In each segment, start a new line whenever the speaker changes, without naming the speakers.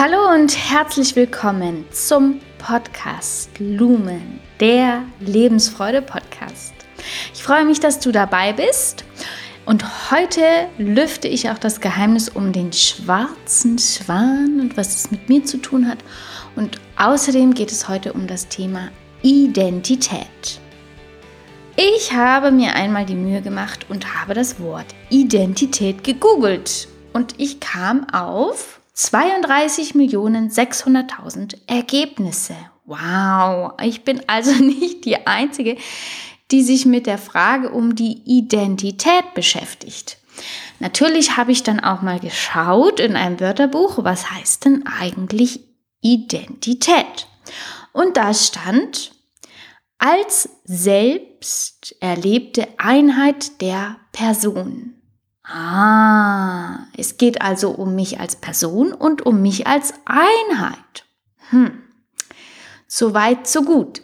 Hallo und herzlich willkommen zum Podcast Lumen, der Lebensfreude-Podcast. Ich freue mich, dass du dabei bist. Und heute lüfte ich auch das Geheimnis um den schwarzen Schwan und was es mit mir zu tun hat. Und außerdem geht es heute um das Thema Identität. Ich habe mir einmal die Mühe gemacht und habe das Wort Identität gegoogelt. Und ich kam auf 32.600.000 Ergebnisse. Wow, ich bin also nicht die Einzige, die sich mit der Frage um die Identität beschäftigt. Natürlich habe ich dann auch mal geschaut in einem Wörterbuch, was heißt denn eigentlich Identität? Und da stand als selbst erlebte Einheit der Person. Ah, es geht also um mich als Person und um mich als Einheit. Hm, so weit, so gut.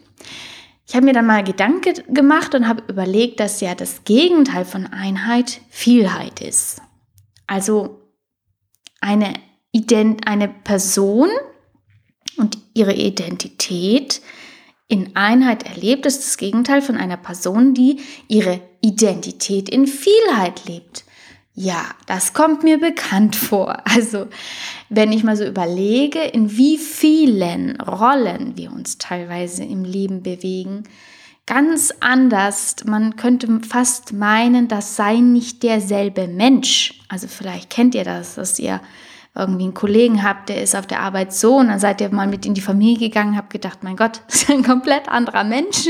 Ich habe mir dann mal Gedanken gemacht und habe überlegt, dass ja das Gegenteil von Einheit Vielheit ist. Also eine, Ident eine Person und ihre Identität in Einheit erlebt, ist das Gegenteil von einer Person, die ihre Identität in Vielheit lebt. Ja, das kommt mir bekannt vor. Also, wenn ich mal so überlege, in wie vielen Rollen wir uns teilweise im Leben bewegen, ganz anders. Man könnte fast meinen, das sei nicht derselbe Mensch. Also vielleicht kennt ihr das, dass ihr irgendwie einen Kollegen habt, der ist auf der Arbeit so und dann seid ihr mal mit in die Familie gegangen, habt gedacht, mein Gott, das ist ein komplett anderer Mensch.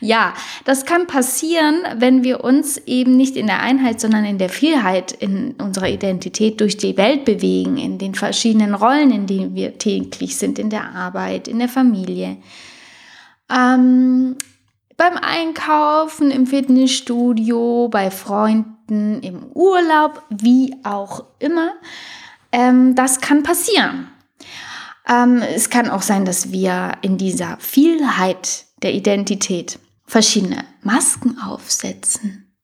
Ja, das kann passieren, wenn wir uns eben nicht in der Einheit, sondern in der Vielheit in unserer Identität durch die Welt bewegen, in den verschiedenen Rollen, in denen wir täglich sind, in der Arbeit, in der Familie. Ähm, beim Einkaufen, im Fitnessstudio, bei Freunden, im Urlaub, wie auch immer. Ähm, das kann passieren. Ähm, es kann auch sein, dass wir in dieser Vielheit der Identität verschiedene Masken aufsetzen,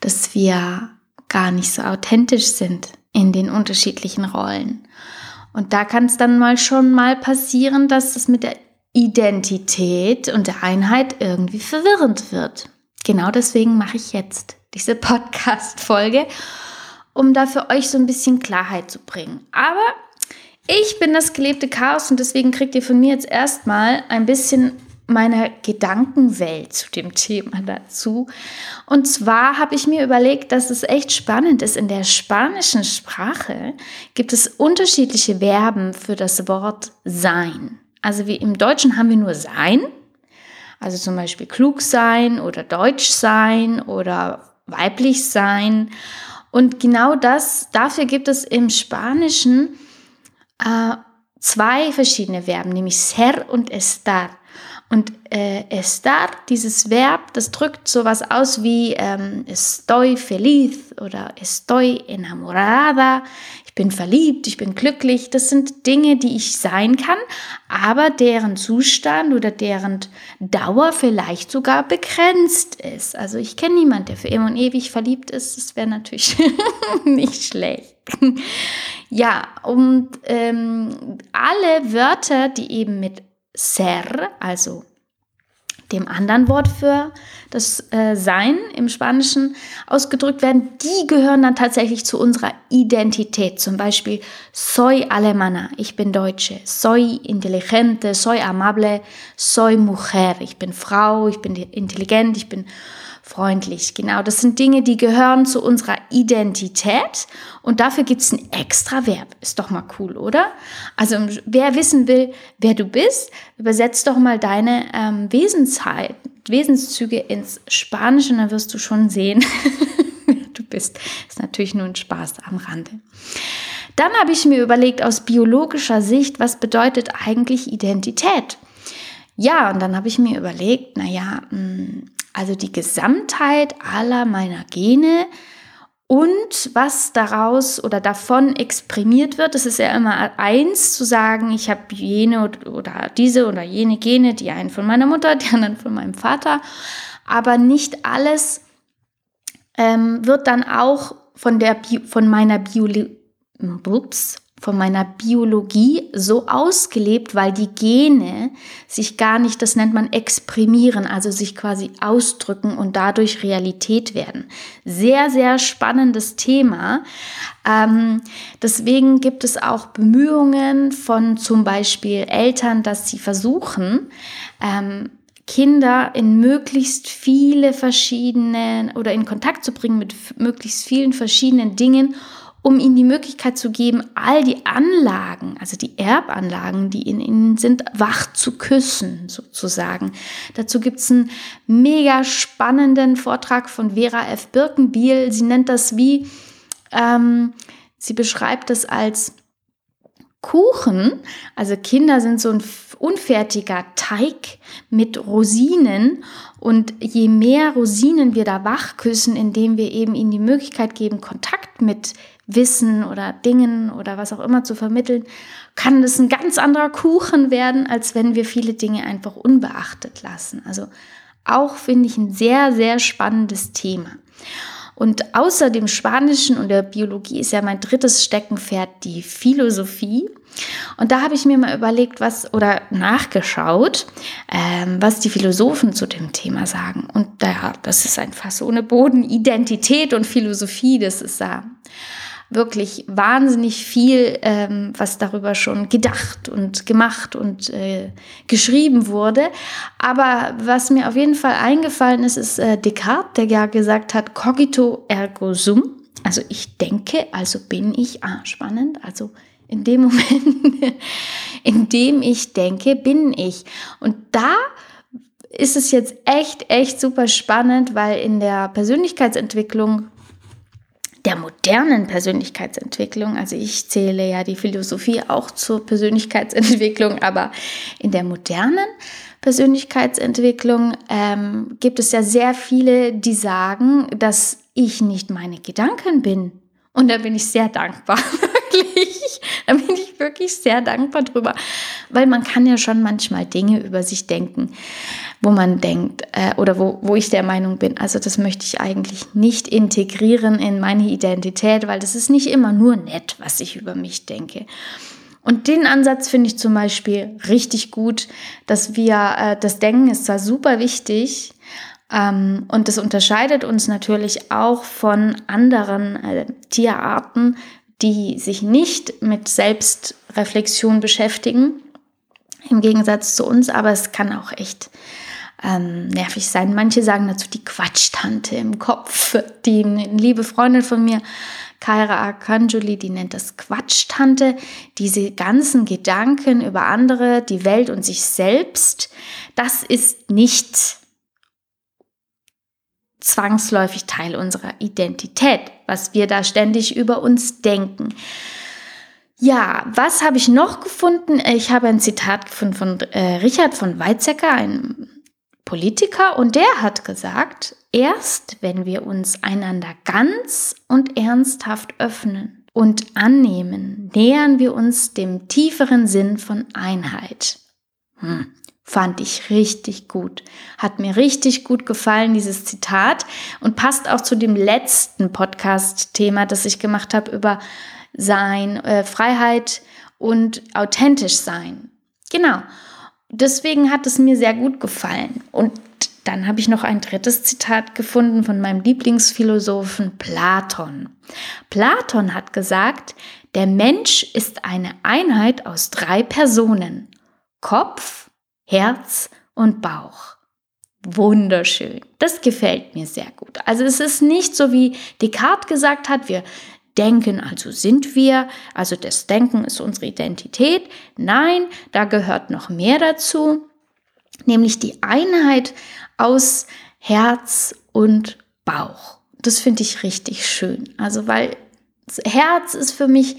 dass wir gar nicht so authentisch sind in den unterschiedlichen Rollen. Und da kann es dann mal schon mal passieren, dass es mit der Identität und der Einheit irgendwie verwirrend wird. Genau deswegen mache ich jetzt diese Podcast-Folge, um da für euch so ein bisschen Klarheit zu bringen. Aber ich bin das gelebte Chaos und deswegen kriegt ihr von mir jetzt erstmal ein bisschen meiner Gedankenwelt zu dem Thema dazu. Und zwar habe ich mir überlegt, dass es echt spannend ist. In der spanischen Sprache gibt es unterschiedliche Verben für das Wort sein. Also wie im Deutschen haben wir nur sein, also zum Beispiel klug sein oder deutsch sein oder weiblich sein. Und genau das, dafür gibt es im Spanischen äh, zwei verschiedene Verben, nämlich ser und estar. Und äh, estar, dieses Verb, das drückt sowas aus wie ähm, estoy feliz oder estoy enamorada, ich bin verliebt, ich bin glücklich. Das sind Dinge, die ich sein kann, aber deren Zustand oder deren Dauer vielleicht sogar begrenzt ist. Also ich kenne niemanden, der für immer und ewig verliebt ist. Das wäre natürlich nicht schlecht. ja, und ähm, alle Wörter, die eben mit ser, also dem anderen Wort für das äh, Sein im Spanischen ausgedrückt werden, die gehören dann tatsächlich zu unserer Identität. Zum Beispiel soy alemana, ich bin Deutsche, soy inteligente, soy amable, soy mujer, ich bin Frau, ich bin intelligent, ich bin freundlich. Genau, das sind Dinge, die gehören zu unserer Identität und dafür gibt es ein extra Verb. Ist doch mal cool, oder? Also wer wissen will, wer du bist, übersetzt doch mal deine ähm, Wesenszeit, Wesenszüge ins Spanische und dann wirst du schon sehen, wer du bist. Ist natürlich nur ein Spaß am Rande. Dann habe ich mir überlegt, aus biologischer Sicht, was bedeutet eigentlich Identität? Ja, und dann habe ich mir überlegt, naja, hm, also die Gesamtheit aller meiner Gene und was daraus oder davon exprimiert wird. Es ist ja immer eins zu sagen, ich habe jene oder diese oder jene Gene, die einen von meiner Mutter, die anderen von meinem Vater, aber nicht alles ähm, wird dann auch von, der Bio, von meiner Biologie von meiner Biologie so ausgelebt, weil die Gene sich gar nicht, das nennt man exprimieren, also sich quasi ausdrücken und dadurch Realität werden. Sehr, sehr spannendes Thema. Ähm, deswegen gibt es auch Bemühungen von zum Beispiel Eltern, dass sie versuchen, ähm, Kinder in möglichst viele verschiedene oder in Kontakt zu bringen mit möglichst vielen verschiedenen Dingen, um ihnen die Möglichkeit zu geben, all die Anlagen, also die Erbanlagen, die in ihnen sind, wach zu küssen, sozusagen. Dazu gibt es einen mega spannenden Vortrag von Vera F. Birkenbiel. Sie nennt das wie, ähm, sie beschreibt es als Kuchen, also Kinder sind so ein unfertiger Teig mit Rosinen und je mehr Rosinen wir da wachküssen, indem wir eben ihnen die Möglichkeit geben, Kontakt mit Wissen oder Dingen oder was auch immer zu vermitteln, kann das ein ganz anderer Kuchen werden, als wenn wir viele Dinge einfach unbeachtet lassen. Also auch finde ich ein sehr, sehr spannendes Thema. Und außer dem Spanischen und der Biologie ist ja mein drittes Steckenpferd die Philosophie. Und da habe ich mir mal überlegt, was oder nachgeschaut, ähm, was die Philosophen zu dem Thema sagen. Und ja, das ist ein Fass ohne Boden. Identität und Philosophie, das ist da wirklich wahnsinnig viel, ähm, was darüber schon gedacht und gemacht und äh, geschrieben wurde. Aber was mir auf jeden Fall eingefallen ist, ist äh, Descartes, der ja gesagt hat, cogito ergo sum. Also ich denke, also bin ich. Ah, spannend. Also in dem Moment, in dem ich denke, bin ich. Und da ist es jetzt echt, echt super spannend, weil in der Persönlichkeitsentwicklung der modernen Persönlichkeitsentwicklung, also ich zähle ja die Philosophie auch zur Persönlichkeitsentwicklung, aber in der modernen Persönlichkeitsentwicklung ähm, gibt es ja sehr viele, die sagen, dass ich nicht meine Gedanken bin. Und da bin ich sehr dankbar, wirklich. Da bin ich wirklich sehr dankbar drüber, weil man kann ja schon manchmal Dinge über sich denken, wo man denkt äh, oder wo, wo ich der Meinung bin, also das möchte ich eigentlich nicht integrieren in meine Identität, weil das ist nicht immer nur nett, was ich über mich denke. Und den Ansatz finde ich zum Beispiel richtig gut, dass wir, äh, das Denken ist zwar super wichtig, ähm, und das unterscheidet uns natürlich auch von anderen äh, Tierarten, die sich nicht mit Selbstreflexion beschäftigen, im Gegensatz zu uns, aber es kann auch echt ähm, nervig sein. Manche sagen dazu die Quatschtante im Kopf. Die liebe Freundin von mir, Kaira Arkanjuli, die nennt das Quatschtante. Diese ganzen Gedanken über andere, die Welt und sich selbst, das ist nicht zwangsläufig Teil unserer Identität, was wir da ständig über uns denken. Ja, was habe ich noch gefunden? Ich habe ein Zitat gefunden von äh, Richard von Weizsäcker, einem Politiker, und der hat gesagt, erst wenn wir uns einander ganz und ernsthaft öffnen und annehmen, nähern wir uns dem tieferen Sinn von Einheit. Hm. Fand ich richtig gut. Hat mir richtig gut gefallen, dieses Zitat. Und passt auch zu dem letzten Podcast-Thema, das ich gemacht habe über sein, äh, Freiheit und authentisch sein. Genau. Deswegen hat es mir sehr gut gefallen. Und dann habe ich noch ein drittes Zitat gefunden von meinem Lieblingsphilosophen Platon. Platon hat gesagt, der Mensch ist eine Einheit aus drei Personen. Kopf, Herz und Bauch. Wunderschön. Das gefällt mir sehr gut. Also es ist nicht so wie Descartes gesagt hat, wir denken, also sind wir, also das Denken ist unsere Identität. Nein, da gehört noch mehr dazu, nämlich die Einheit aus Herz und Bauch. Das finde ich richtig schön. Also weil Herz ist für mich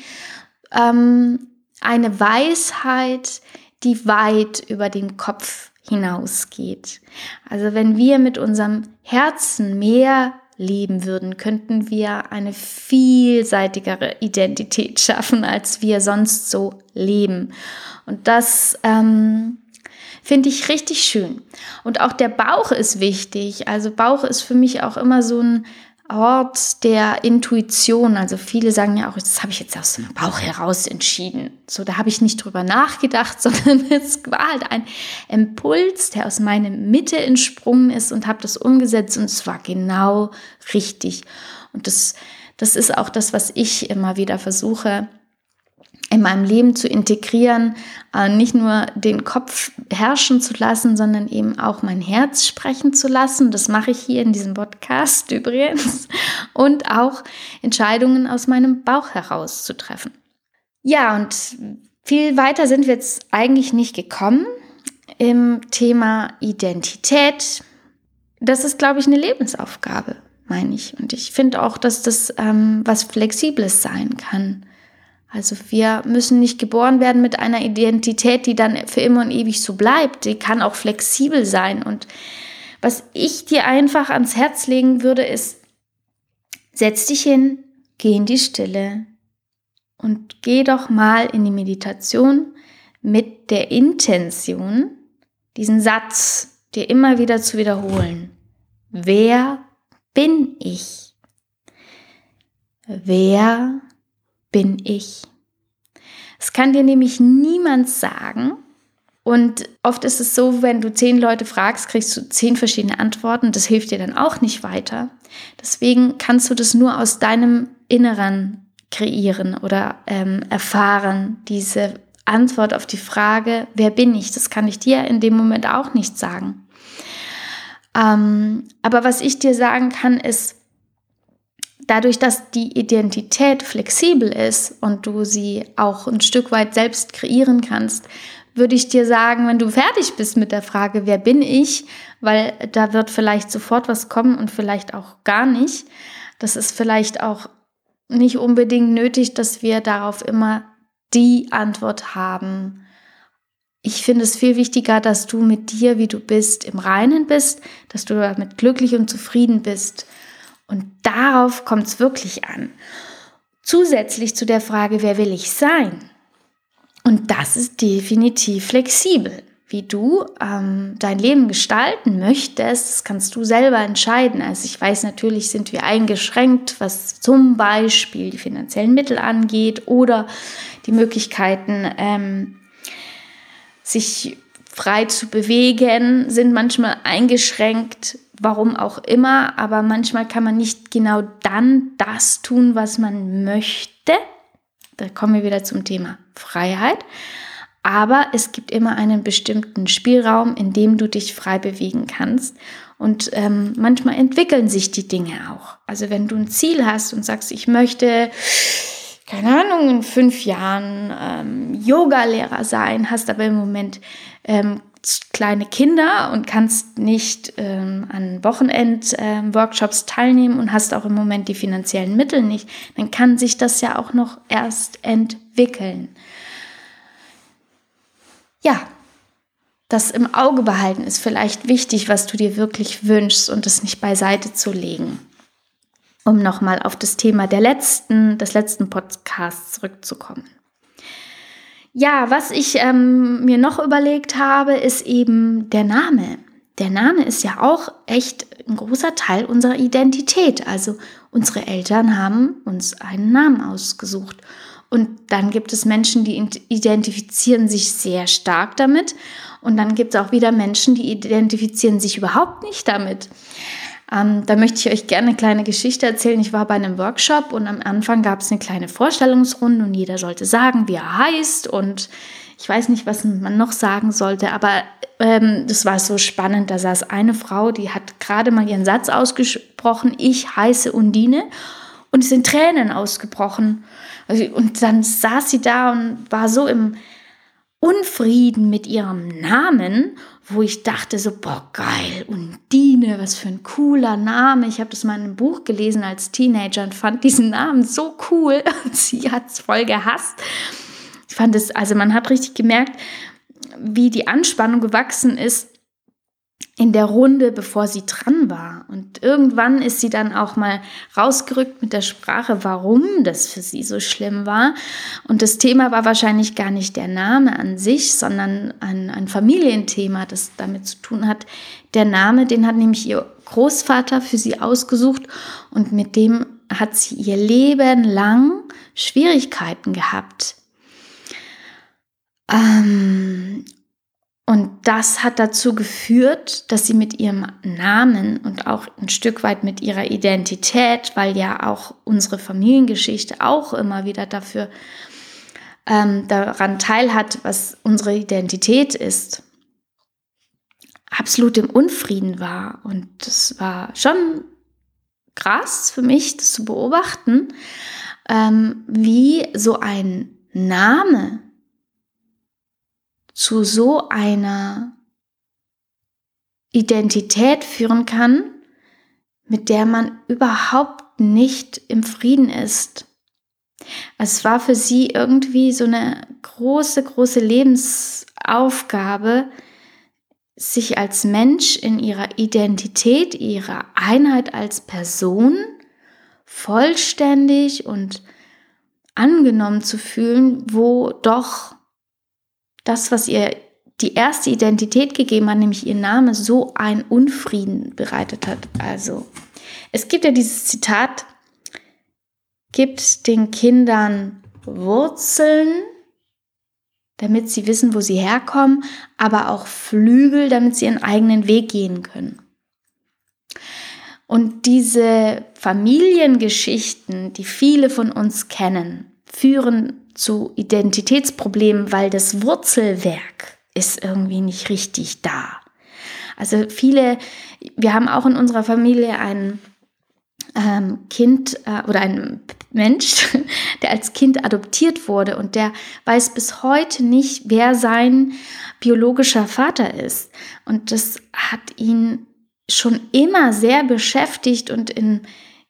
ähm, eine Weisheit, die weit über den Kopf hinausgeht. Also wenn wir mit unserem Herzen mehr leben würden, könnten wir eine vielseitigere Identität schaffen, als wir sonst so leben. Und das ähm, finde ich richtig schön. Und auch der Bauch ist wichtig. Also Bauch ist für mich auch immer so ein Ort der Intuition. Also viele sagen ja auch, das habe ich jetzt aus dem Bauch heraus entschieden. So, da habe ich nicht drüber nachgedacht, sondern es war halt ein Impuls, der aus meiner Mitte entsprungen ist und habe das umgesetzt und es war genau richtig. Und das, das ist auch das, was ich immer wieder versuche in meinem Leben zu integrieren, äh, nicht nur den Kopf herrschen zu lassen, sondern eben auch mein Herz sprechen zu lassen. Das mache ich hier in diesem Podcast übrigens. Und auch Entscheidungen aus meinem Bauch heraus zu treffen. Ja, und viel weiter sind wir jetzt eigentlich nicht gekommen im Thema Identität. Das ist, glaube ich, eine Lebensaufgabe, meine ich. Und ich finde auch, dass das ähm, was Flexibles sein kann. Also wir müssen nicht geboren werden mit einer Identität, die dann für immer und ewig so bleibt. Die kann auch flexibel sein. Und was ich dir einfach ans Herz legen würde, ist, setz dich hin, geh in die Stille und geh doch mal in die Meditation mit der Intention, diesen Satz dir immer wieder zu wiederholen. Wer bin ich? Wer bin ich. Es kann dir nämlich niemand sagen. Und oft ist es so, wenn du zehn Leute fragst, kriegst du zehn verschiedene Antworten. Das hilft dir dann auch nicht weiter. Deswegen kannst du das nur aus deinem Inneren kreieren oder ähm, erfahren, diese Antwort auf die Frage, wer bin ich? Das kann ich dir in dem Moment auch nicht sagen. Ähm, aber was ich dir sagen kann, ist, dadurch, dass die Identität flexibel ist und du sie auch ein Stück weit selbst kreieren kannst, würde ich dir sagen, wenn du fertig bist mit der Frage, wer bin ich, weil da wird vielleicht sofort was kommen und vielleicht auch gar nicht. Das ist vielleicht auch nicht unbedingt nötig, dass wir darauf immer die Antwort haben. Ich finde es viel wichtiger, dass du mit dir, wie du bist, im Reinen bist, dass du damit glücklich und zufrieden bist und darauf kommt es wirklich an. Zusätzlich zu der Frage, wer will ich sein? Und das ist definitiv flexibel. Wie du ähm, dein Leben gestalten möchtest, das kannst du selber entscheiden. Also ich weiß, natürlich sind wir eingeschränkt, was zum Beispiel die finanziellen Mittel angeht oder die Möglichkeiten, ähm, sich frei zu bewegen, sind manchmal eingeschränkt warum auch immer, aber manchmal kann man nicht genau dann das tun, was man möchte. Da kommen wir wieder zum Thema Freiheit. Aber es gibt immer einen bestimmten Spielraum, in dem du dich frei bewegen kannst. Und ähm, manchmal entwickeln sich die Dinge auch. Also wenn du ein Ziel hast und sagst, ich möchte, keine Ahnung, in fünf Jahren ähm, Yoga-Lehrer sein, hast aber im Moment ähm, kleine Kinder und kannst nicht ähm, an Wochenend-Workshops ähm, teilnehmen und hast auch im Moment die finanziellen Mittel nicht, dann kann sich das ja auch noch erst entwickeln. Ja, das im Auge behalten ist vielleicht wichtig, was du dir wirklich wünschst und es nicht beiseite zu legen. Um nochmal auf das Thema der letzten, des letzten Podcasts zurückzukommen. Ja, was ich ähm, mir noch überlegt habe, ist eben der Name. Der Name ist ja auch echt ein großer Teil unserer Identität. Also unsere Eltern haben uns einen Namen ausgesucht. Und dann gibt es Menschen, die identifizieren sich sehr stark damit. Und dann gibt es auch wieder Menschen, die identifizieren sich überhaupt nicht damit. Ähm, da möchte ich euch gerne eine kleine Geschichte erzählen. Ich war bei einem Workshop und am Anfang gab es eine kleine Vorstellungsrunde und jeder sollte sagen, wie er heißt und ich weiß nicht, was man noch sagen sollte, aber ähm, das war so spannend. Da saß eine Frau, die hat gerade mal ihren Satz ausgesprochen, ich heiße Undine und es sind Tränen ausgebrochen. Also, und dann saß sie da und war so im Unfrieden mit ihrem Namen wo ich dachte so, boah, geil, Undine, was für ein cooler Name. Ich habe das mal in einem Buch gelesen als Teenager und fand diesen Namen so cool und sie hat es voll gehasst. Ich fand es, also man hat richtig gemerkt, wie die Anspannung gewachsen ist, in der Runde, bevor sie dran war. Und irgendwann ist sie dann auch mal rausgerückt mit der Sprache, warum das für sie so schlimm war. Und das Thema war wahrscheinlich gar nicht der Name an sich, sondern ein, ein Familienthema, das damit zu tun hat. Der Name, den hat nämlich ihr Großvater für sie ausgesucht und mit dem hat sie ihr Leben lang Schwierigkeiten gehabt. Ähm, und das hat dazu geführt, dass sie mit ihrem Namen und auch ein Stück weit mit ihrer Identität, weil ja auch unsere Familiengeschichte auch immer wieder dafür ähm, daran teilhat, was unsere Identität ist, absolut im Unfrieden war. Und das war schon krass für mich, das zu beobachten, ähm, wie so ein Name zu so einer Identität führen kann, mit der man überhaupt nicht im Frieden ist. Es war für sie irgendwie so eine große, große Lebensaufgabe, sich als Mensch in ihrer Identität, ihrer Einheit als Person vollständig und angenommen zu fühlen, wo doch das, was ihr die erste Identität gegeben hat, nämlich ihr Name, so ein Unfrieden bereitet hat. Also, es gibt ja dieses Zitat, gibt den Kindern Wurzeln, damit sie wissen, wo sie herkommen, aber auch Flügel, damit sie ihren eigenen Weg gehen können. Und diese Familiengeschichten, die viele von uns kennen, führen zu Identitätsproblemen, weil das Wurzelwerk ist irgendwie nicht richtig da. Also viele, wir haben auch in unserer Familie ein ähm, Kind äh, oder ein Mensch, der als Kind adoptiert wurde und der weiß bis heute nicht, wer sein biologischer Vater ist. Und das hat ihn schon immer sehr beschäftigt und in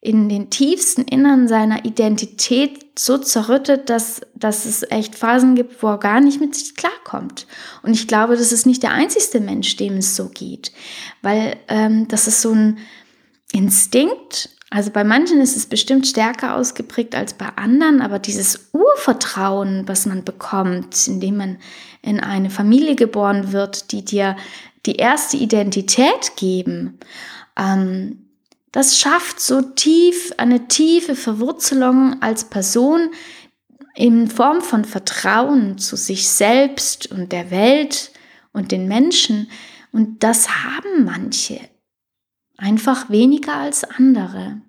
in den tiefsten Innern seiner Identität so zerrüttet, dass, dass es echt Phasen gibt, wo er gar nicht mit sich klarkommt. Und ich glaube, das ist nicht der einzigste Mensch, dem es so geht, weil ähm, das ist so ein Instinkt. Also bei manchen ist es bestimmt stärker ausgeprägt als bei anderen, aber dieses Urvertrauen, was man bekommt, indem man in eine Familie geboren wird, die dir die erste Identität geben, ähm, das schafft so tief eine tiefe Verwurzelung als Person in Form von Vertrauen zu sich selbst und der Welt und den Menschen. Und das haben manche einfach weniger als andere.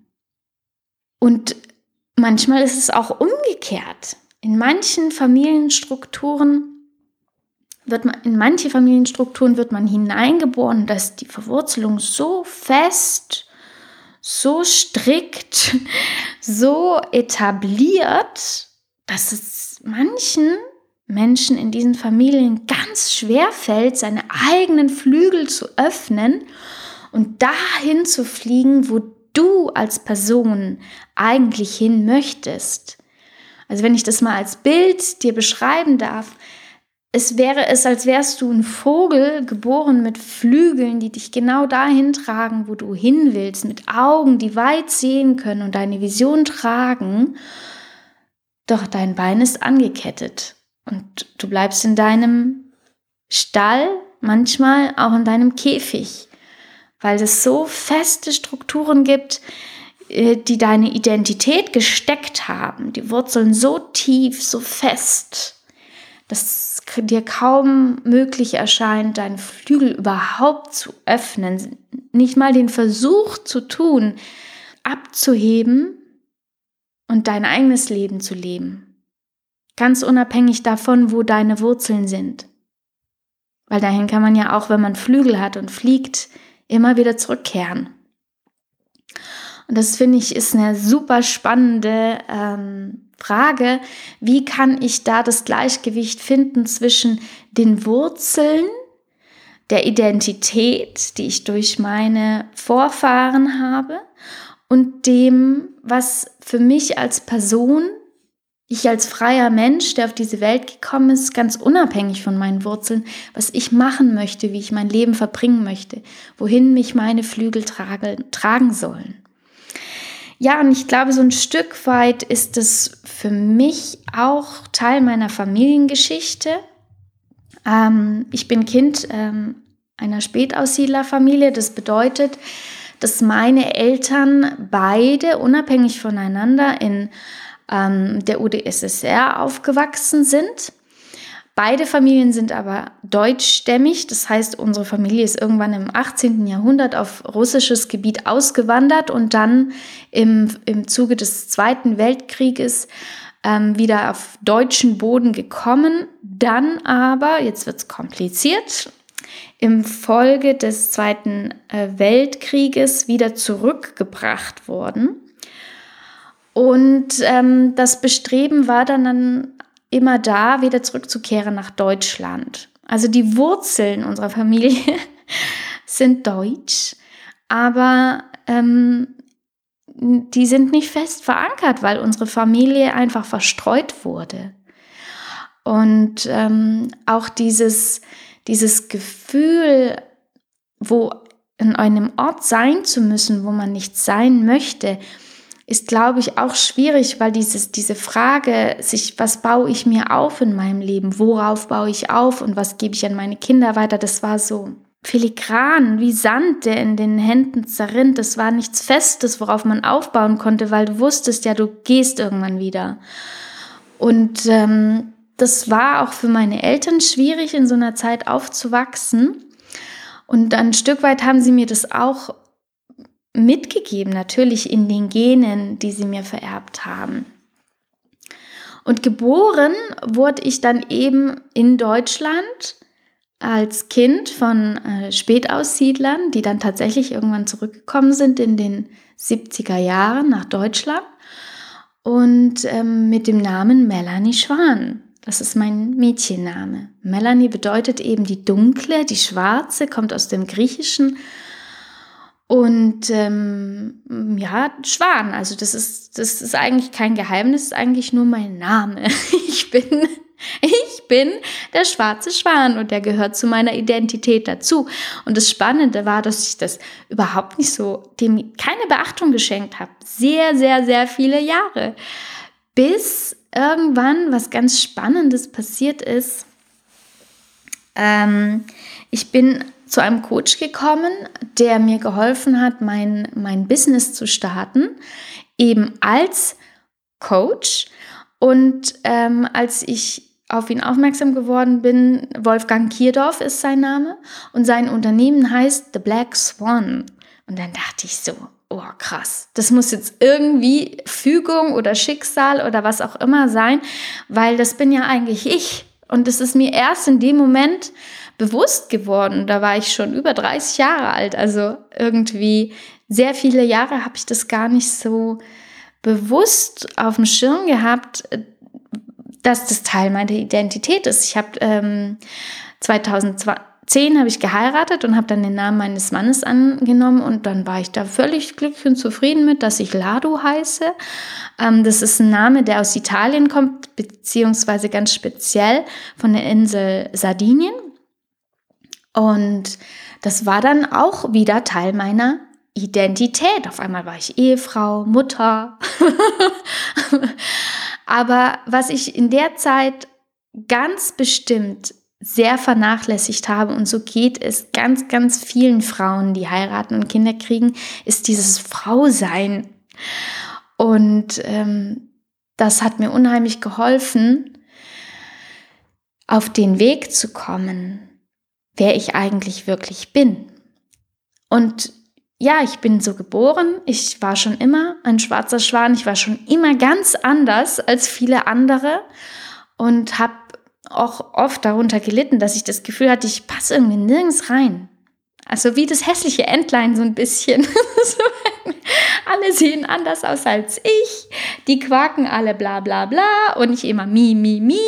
Und manchmal ist es auch umgekehrt. In manchen Familienstrukturen wird man, in manche Familienstrukturen wird man hineingeboren, dass die Verwurzelung so fest so strikt, so etabliert, dass es manchen Menschen in diesen Familien ganz schwer fällt, seine eigenen Flügel zu öffnen und dahin zu fliegen, wo du als Person eigentlich hin möchtest. Also wenn ich das mal als Bild dir beschreiben darf, es wäre es, als wärst du ein Vogel, geboren mit Flügeln, die dich genau dahin tragen, wo du hin willst, mit Augen, die weit sehen können und deine Vision tragen. Doch dein Bein ist angekettet und du bleibst in deinem Stall, manchmal auch in deinem Käfig, weil es so feste Strukturen gibt, äh, die deine Identität gesteckt haben, die Wurzeln so tief, so fest dass dir kaum möglich erscheint, deinen Flügel überhaupt zu öffnen, nicht mal den Versuch zu tun, abzuheben und dein eigenes Leben zu leben. Ganz unabhängig davon, wo deine Wurzeln sind. Weil dahin kann man ja auch, wenn man Flügel hat und fliegt, immer wieder zurückkehren. Und das finde ich ist eine super spannende ähm, Frage, wie kann ich da das Gleichgewicht finden zwischen den Wurzeln der Identität, die ich durch meine Vorfahren habe, und dem, was für mich als Person Ich als freier Mensch, der auf diese Welt gekommen ist, ganz unabhängig von meinen Wurzeln, was ich machen möchte, wie ich mein Leben verbringen möchte, wohin mich meine Flügel trage, tragen sollen. Ja, und ich glaube, so ein Stück weit ist es für mich auch Teil meiner Familiengeschichte. Ähm, ich bin Kind ähm, einer Spätaussiedlerfamilie. Das bedeutet, dass meine Eltern beide unabhängig voneinander in ähm, der UdSSR aufgewachsen sind. Beide Familien sind aber deutschstämmig, das heißt, unsere Familie ist irgendwann im 18. Jahrhundert auf russisches Gebiet ausgewandert und dann im, im Zuge des Zweiten Weltkrieges ähm, wieder auf deutschen Boden gekommen. Dann aber, jetzt wird es kompliziert, im Folge des Zweiten äh, Weltkrieges wieder zurückgebracht worden. Und ähm, das Bestreben war dann, dann immer da, wieder zurückzukehren nach Deutschland. Also die Wurzeln unserer Familie sind deutsch, aber ähm, die sind nicht fest verankert, weil unsere Familie einfach verstreut wurde. Und ähm, auch dieses, dieses Gefühl, wo in einem Ort sein zu müssen, wo man nicht sein möchte, ist, glaube ich, auch schwierig, weil dieses, diese Frage, sich, was baue ich mir auf in meinem Leben, worauf baue ich auf und was gebe ich an meine Kinder weiter, das war so filigran, wie Sand, der in den Händen zerrinnt. Das war nichts Festes, worauf man aufbauen konnte, weil du wusstest ja, du gehst irgendwann wieder. Und ähm, das war auch für meine Eltern schwierig, in so einer Zeit aufzuwachsen. Und ein Stück weit haben sie mir das auch mitgegeben, natürlich in den Genen, die sie mir vererbt haben. Und geboren wurde ich dann eben in Deutschland als Kind von äh, Spätaussiedlern, die dann tatsächlich irgendwann zurückgekommen sind in den 70er Jahren nach Deutschland und ähm, mit dem Namen Melanie Schwan. Das ist mein Mädchenname. Melanie bedeutet eben die dunkle, die schwarze, kommt aus dem Griechischen und ähm, ja, Schwan, also das ist, das ist eigentlich kein Geheimnis, ist eigentlich nur mein Name. Ich bin, ich bin der schwarze Schwan und der gehört zu meiner Identität dazu. Und das Spannende war, dass ich das überhaupt nicht so, dem keine Beachtung geschenkt habe. Sehr, sehr, sehr viele Jahre. Bis irgendwann was ganz Spannendes passiert ist. Ähm, ich bin zu einem Coach gekommen, der mir geholfen hat, mein, mein Business zu starten, eben als Coach. Und ähm, als ich auf ihn aufmerksam geworden bin, Wolfgang Kierdorf ist sein Name und sein Unternehmen heißt The Black Swan. Und dann dachte ich so, oh krass, das muss jetzt irgendwie Fügung oder Schicksal oder was auch immer sein, weil das bin ja eigentlich ich. Und es ist mir erst in dem Moment bewusst geworden. Da war ich schon über 30 Jahre alt. Also irgendwie sehr viele Jahre habe ich das gar nicht so bewusst auf dem Schirm gehabt, dass das Teil meiner Identität ist. Ich habe ähm, 2010 habe ich geheiratet und habe dann den Namen meines Mannes angenommen und dann war ich da völlig glücklich und zufrieden mit, dass ich Lado heiße. Ähm, das ist ein Name, der aus Italien kommt, beziehungsweise ganz speziell von der Insel Sardinien. Und das war dann auch wieder Teil meiner Identität. Auf einmal war ich Ehefrau, Mutter. Aber was ich in der Zeit ganz bestimmt sehr vernachlässigt habe, und so geht es ganz, ganz vielen Frauen, die heiraten und Kinder kriegen, ist dieses Frausein. Und ähm, das hat mir unheimlich geholfen, auf den Weg zu kommen, wer ich eigentlich wirklich bin. Und ja, ich bin so geboren. Ich war schon immer ein schwarzer Schwan. Ich war schon immer ganz anders als viele andere und habe auch oft darunter gelitten, dass ich das Gefühl hatte, ich passe irgendwie nirgends rein. Also wie das hässliche Entlein so ein bisschen. alle sehen anders aus als ich. Die quaken alle bla bla bla und ich immer mi, mi, mi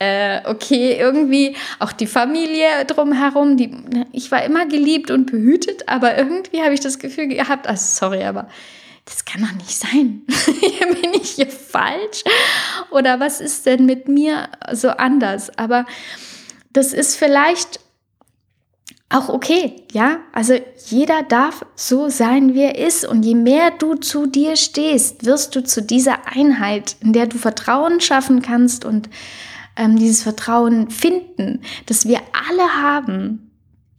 äh, okay, irgendwie auch die Familie drumherum, die, ich war immer geliebt und behütet, aber irgendwie habe ich das Gefühl gehabt, also sorry, aber das kann doch nicht sein. Bin ich hier falsch? Oder was ist denn mit mir so anders? Aber das ist vielleicht auch okay, ja? Also jeder darf so sein, wie er ist. Und je mehr du zu dir stehst, wirst du zu dieser Einheit, in der du Vertrauen schaffen kannst und ähm, dieses Vertrauen finden, das wir alle haben.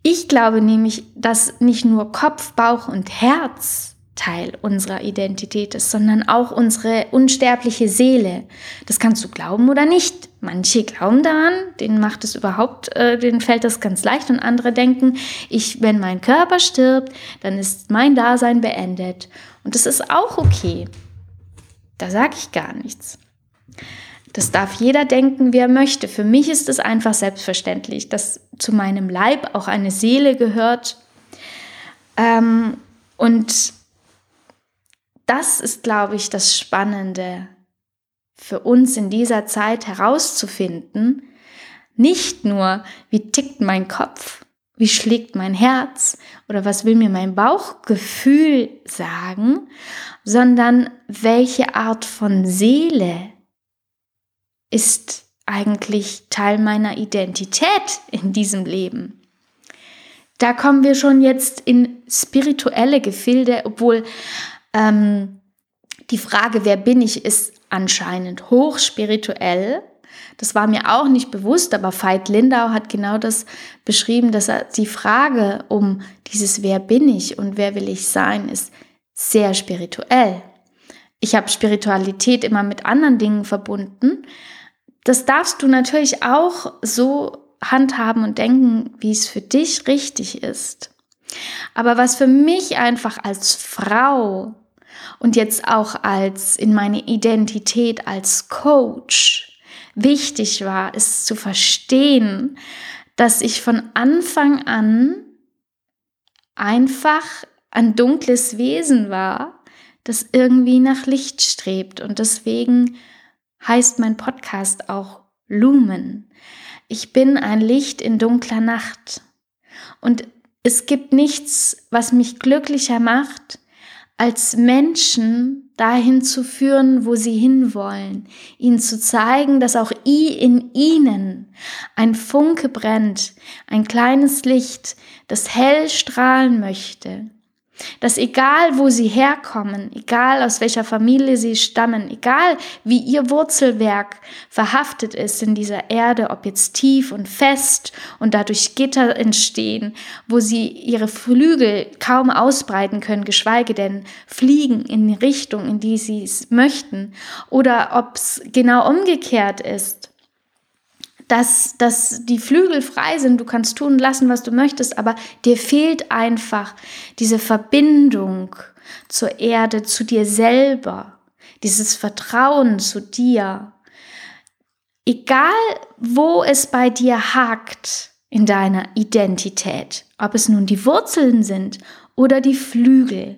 Ich glaube nämlich, dass nicht nur Kopf, Bauch und Herz Teil unserer Identität ist, sondern auch unsere unsterbliche Seele. Das kannst du glauben oder nicht. Manche glauben daran, denen macht es überhaupt, äh, denen fällt das ganz leicht und andere denken, ich, wenn mein Körper stirbt, dann ist mein Dasein beendet. Und das ist auch okay. Da sage ich gar nichts. Das darf jeder denken, wie er möchte. Für mich ist es einfach selbstverständlich, dass zu meinem Leib auch eine Seele gehört. Ähm, und das ist, glaube ich, das Spannende für uns in dieser Zeit herauszufinden. Nicht nur, wie tickt mein Kopf, wie schlägt mein Herz oder was will mir mein Bauchgefühl sagen, sondern welche Art von Seele ist eigentlich Teil meiner Identität in diesem Leben. Da kommen wir schon jetzt in spirituelle Gefilde, obwohl ähm, die Frage, wer bin ich, ist anscheinend hochspirituell. Das war mir auch nicht bewusst, aber Veit Lindau hat genau das beschrieben, dass er die Frage um dieses Wer bin ich und wer will ich sein, ist sehr spirituell. Ich habe Spiritualität immer mit anderen Dingen verbunden. Das darfst du natürlich auch so handhaben und denken, wie es für dich richtig ist. Aber was für mich einfach als Frau und jetzt auch als in meine Identität als Coach wichtig war, ist zu verstehen, dass ich von Anfang an einfach ein dunkles Wesen war, das irgendwie nach Licht strebt. Und deswegen heißt mein Podcast auch Lumen. Ich bin ein Licht in dunkler Nacht. Und es gibt nichts, was mich glücklicher macht, als Menschen dahin zu führen, wo sie hinwollen, ihnen zu zeigen, dass auch in ihnen ein Funke brennt, ein kleines Licht, das hell strahlen möchte, dass egal wo sie herkommen, egal aus welcher Familie sie stammen, egal wie ihr Wurzelwerk verhaftet ist in dieser Erde, ob jetzt tief und fest und dadurch Gitter entstehen, wo sie ihre Flügel kaum ausbreiten können, geschweige denn fliegen in die Richtung, in die sie es möchten, oder ob es genau umgekehrt ist dass, dass die Flügel frei sind, du kannst tun und lassen, was du möchtest, aber dir fehlt einfach diese Verbindung zur Erde, zu dir selber, dieses Vertrauen zu dir. Egal, wo es bei dir hakt in deiner Identität, ob es nun die Wurzeln sind oder die Flügel.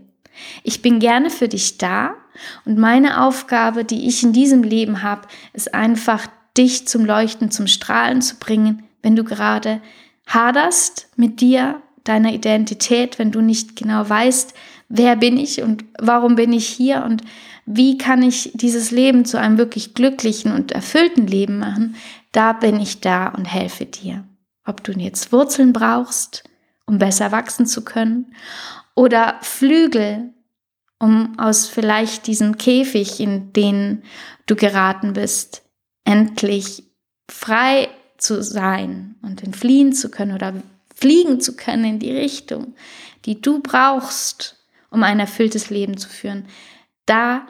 Ich bin gerne für dich da und meine Aufgabe, die ich in diesem Leben habe, ist einfach dich zum Leuchten, zum Strahlen zu bringen, wenn du gerade haderst mit dir, deiner Identität, wenn du nicht genau weißt, wer bin ich und warum bin ich hier und wie kann ich dieses Leben zu einem wirklich glücklichen und erfüllten Leben machen, da bin ich da und helfe dir. Ob du jetzt Wurzeln brauchst, um besser wachsen zu können, oder Flügel, um aus vielleicht diesem Käfig, in den du geraten bist, endlich frei zu sein und entfliehen zu können oder fliegen zu können in die Richtung, die du brauchst, um ein erfülltes Leben zu führen. Da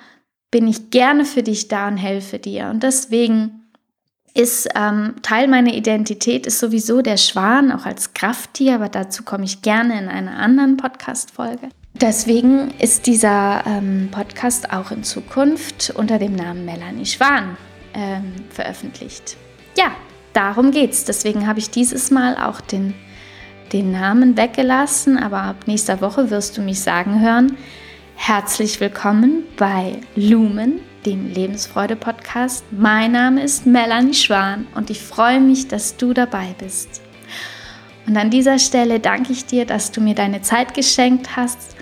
bin ich gerne für dich da und helfe dir. Und deswegen ist ähm, Teil meiner Identität ist sowieso der Schwan, auch als Krafttier, aber dazu komme ich gerne in einer anderen Podcast-Folge. Deswegen ist dieser ähm, Podcast auch in Zukunft unter dem Namen Melanie Schwan ähm, veröffentlicht. Ja, darum geht's. Deswegen habe ich dieses Mal auch den, den Namen weggelassen, aber ab nächster Woche wirst du mich sagen hören. Herzlich willkommen bei Lumen, dem Lebensfreude-Podcast. Mein Name ist Melanie Schwan und ich freue mich, dass du dabei bist. Und an dieser Stelle danke ich dir, dass du mir deine Zeit geschenkt hast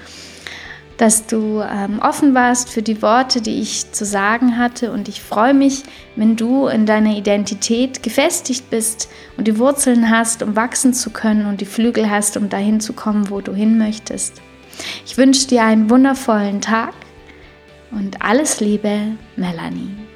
dass du ähm, offen warst für die Worte, die ich zu sagen hatte. Und ich freue mich, wenn du in deiner Identität gefestigt bist und die Wurzeln hast, um wachsen zu können und die Flügel hast, um dahin zu kommen, wo du hin möchtest. Ich wünsche dir einen wundervollen Tag und alles Liebe, Melanie.